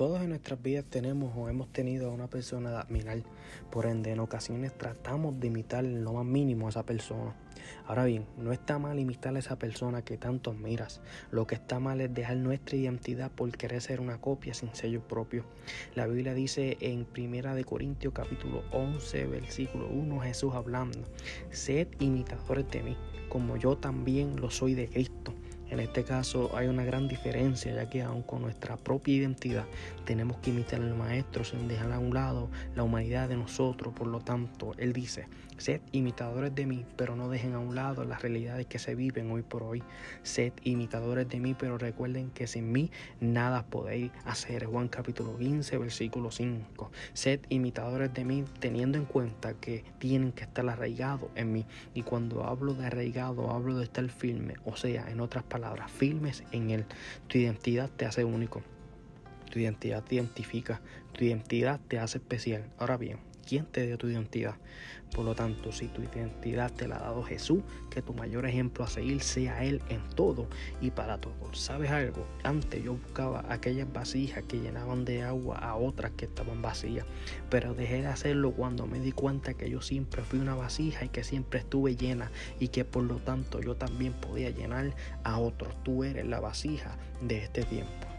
Todos en nuestras vidas tenemos o hemos tenido a una persona de admirar, por ende en ocasiones tratamos de imitar lo más mínimo a esa persona. Ahora bien, no está mal imitar a esa persona que tanto admiras, lo que está mal es dejar nuestra identidad por querer ser una copia sin sello propio. La Biblia dice en 1 de Corintios capítulo 11 versículo 1 Jesús hablando, sed imitadores de mí, como yo también lo soy de Cristo. En este caso hay una gran diferencia, ya que aun con nuestra propia identidad tenemos que imitar al Maestro sin dejar a un lado la humanidad de nosotros. Por lo tanto, Él dice, sed imitadores de mí, pero no dejen a un lado las realidades que se viven hoy por hoy. Sed imitadores de mí, pero recuerden que sin mí nada podéis hacer. Juan capítulo 15, versículo 5. Sed imitadores de mí teniendo en cuenta que tienen que estar arraigados en mí. Y cuando hablo de arraigado, hablo de estar firme, o sea, en otras palabras, palabras, firmes en Él. Tu identidad te hace único. Tu identidad te identifica. Tu identidad te hace especial. Ahora bien, ¿quién te dio tu identidad? Por lo tanto, si tu identidad te la ha dado Jesús, que tu mayor ejemplo a seguir sea Él en todo y para todo. ¿Sabes algo? Antes yo buscaba aquellas vasijas que llenaban de agua a otras que estaban vacías, pero dejé de hacerlo cuando me di cuenta que yo siempre fui una vasija y que siempre estuve llena y que por lo tanto yo también podía llenar a otros. Tú eres la vasija de este tiempo.